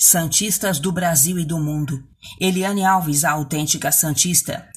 Santistas do Brasil e do mundo. Eliane Alves, a autêntica Santista.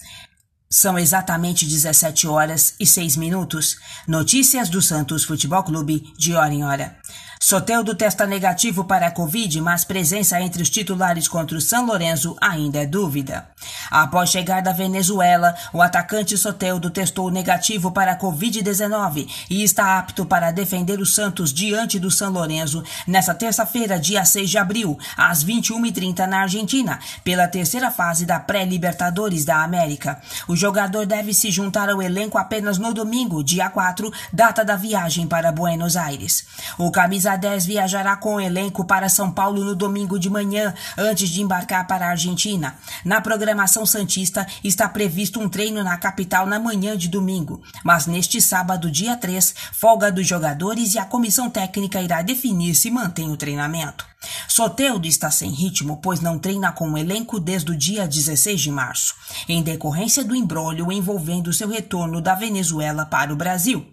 São exatamente 17 horas e 6 minutos. Notícias do Santos Futebol Clube, de hora em hora. Soteldo testa negativo para a Covid, mas presença entre os titulares contra o São Lourenço ainda é dúvida. Após chegar da Venezuela, o atacante Soteldo testou negativo para a Covid-19 e está apto para defender o Santos diante do São Lourenço nesta terça-feira, dia 6 de abril, às 21h30 na Argentina, pela terceira fase da pré-Libertadores da América. O jogador deve se juntar ao elenco apenas no domingo, dia 4, data da viagem para Buenos Aires. O camisa a 10 viajará com o elenco para São Paulo no domingo de manhã, antes de embarcar para a Argentina. Na programação Santista está previsto um treino na capital na manhã de domingo, mas neste sábado, dia 3, folga dos jogadores e a comissão técnica irá definir se mantém o treinamento. Soteudo está sem ritmo, pois não treina com o elenco desde o dia 16 de março, em decorrência do embrólio envolvendo seu retorno da Venezuela para o Brasil.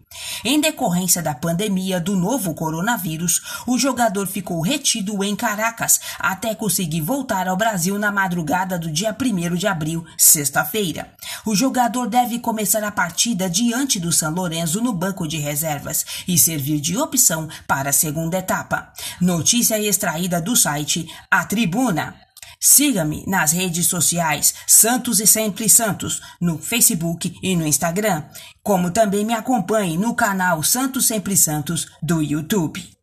Em decorrência da pandemia do novo coronavírus, o jogador ficou retido em Caracas até conseguir voltar ao Brasil na madrugada do dia 1 de abril, sexta-feira. O jogador deve começar a partida diante do São Lourenço no banco de reservas e servir de opção para a segunda etapa. Notícia extraída do site A Tribuna. Siga-me nas redes sociais Santos e Sempre Santos, no Facebook e no Instagram, como também me acompanhe no canal Santos Sempre Santos do YouTube.